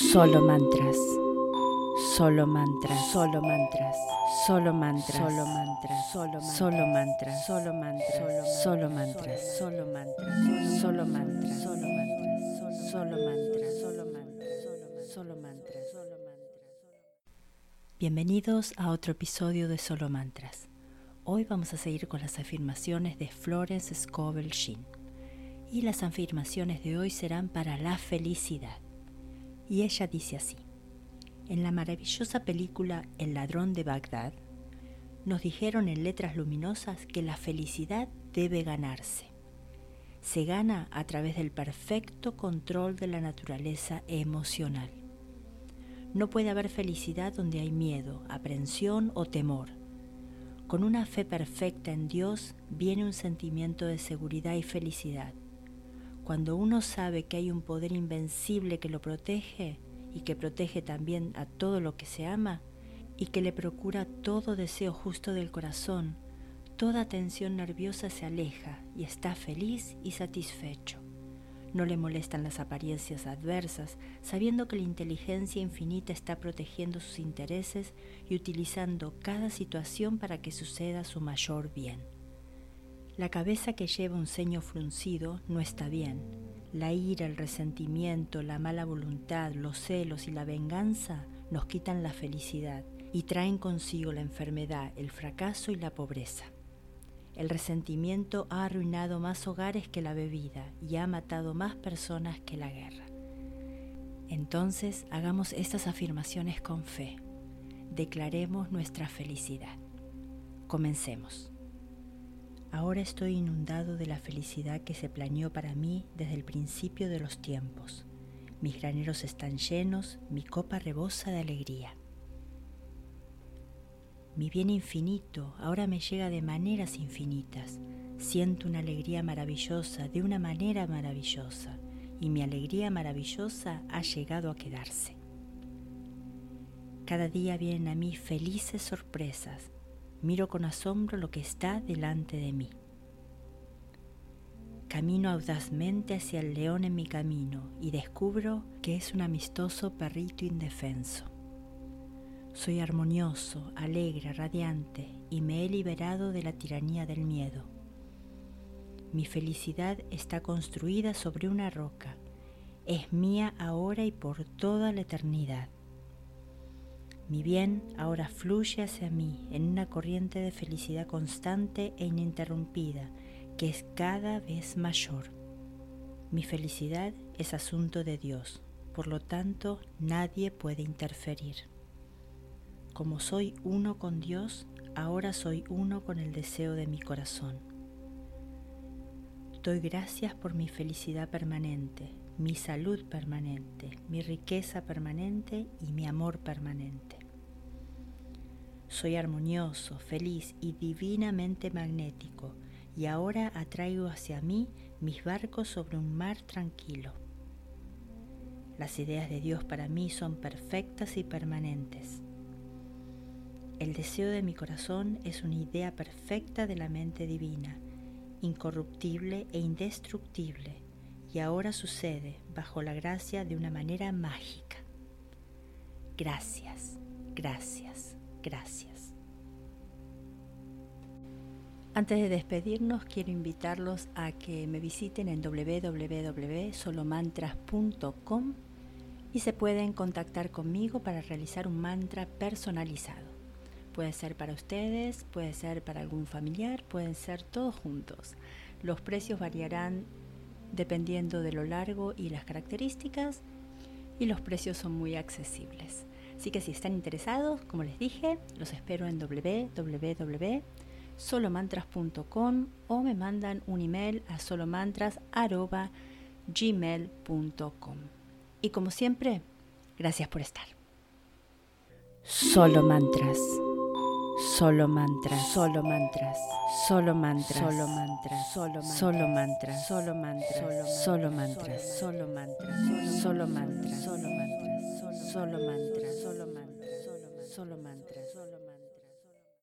Solo mantras. Solo mantras. Solo mantras. Solo mantras. Solo mantras. Solo solo mantras. Solo mantras. Solo mantras. Solo mantras. Solo mantras. Solo mantras. Solo mantras. Solo mantras. Solo mantras. Solo mantras. Bienvenidos a otro episodio de Solo Mantras. Hoy vamos a seguir con las afirmaciones de Florence Scovel Sheen. Y las afirmaciones de hoy serán para la felicidad. Y ella dice así. En la maravillosa película El ladrón de Bagdad, nos dijeron en letras luminosas que la felicidad debe ganarse. Se gana a través del perfecto control de la naturaleza emocional. No puede haber felicidad donde hay miedo, aprensión o temor. Con una fe perfecta en Dios viene un sentimiento de seguridad y felicidad. Cuando uno sabe que hay un poder invencible que lo protege, y que protege también a todo lo que se ama y que le procura todo deseo justo del corazón, toda tensión nerviosa se aleja y está feliz y satisfecho. No le molestan las apariencias adversas, sabiendo que la inteligencia infinita está protegiendo sus intereses y utilizando cada situación para que suceda su mayor bien. La cabeza que lleva un ceño fruncido no está bien, la ira, el resentimiento, la mala voluntad, los celos y la venganza nos quitan la felicidad y traen consigo la enfermedad, el fracaso y la pobreza. El resentimiento ha arruinado más hogares que la bebida y ha matado más personas que la guerra. Entonces hagamos estas afirmaciones con fe. Declaremos nuestra felicidad. Comencemos. Ahora estoy inundado de la felicidad que se planeó para mí desde el principio de los tiempos. Mis graneros están llenos, mi copa rebosa de alegría. Mi bien infinito ahora me llega de maneras infinitas. Siento una alegría maravillosa de una manera maravillosa y mi alegría maravillosa ha llegado a quedarse. Cada día vienen a mí felices sorpresas Miro con asombro lo que está delante de mí. Camino audazmente hacia el león en mi camino y descubro que es un amistoso perrito indefenso. Soy armonioso, alegre, radiante y me he liberado de la tiranía del miedo. Mi felicidad está construida sobre una roca. Es mía ahora y por toda la eternidad. Mi bien ahora fluye hacia mí en una corriente de felicidad constante e ininterrumpida que es cada vez mayor. Mi felicidad es asunto de Dios, por lo tanto nadie puede interferir. Como soy uno con Dios, ahora soy uno con el deseo de mi corazón. Doy gracias por mi felicidad permanente, mi salud permanente, mi riqueza permanente y mi amor permanente. Soy armonioso, feliz y divinamente magnético, y ahora atraigo hacia mí mis barcos sobre un mar tranquilo. Las ideas de Dios para mí son perfectas y permanentes. El deseo de mi corazón es una idea perfecta de la mente divina, incorruptible e indestructible, y ahora sucede bajo la gracia de una manera mágica. Gracias, gracias, Gracias. Antes de despedirnos, quiero invitarlos a que me visiten en www.solomantras.com y se pueden contactar conmigo para realizar un mantra personalizado. Puede ser para ustedes, puede ser para algún familiar, pueden ser todos juntos. Los precios variarán dependiendo de lo largo y las características y los precios son muy accesibles. Así que si están interesados, como les dije, los espero en www.solomantras.com o me mandan un email a solomantras.gmail.com. Y como siempre, gracias por estar. Solo mantras. Solo mantras, solo mantras, solo mantras, solo mantras, solo solo mantras, solo mantras, solo mantras, solo mantras, solo mantras, solo mantras, solo mantras, solo mantras, solo mantras, solo mantras.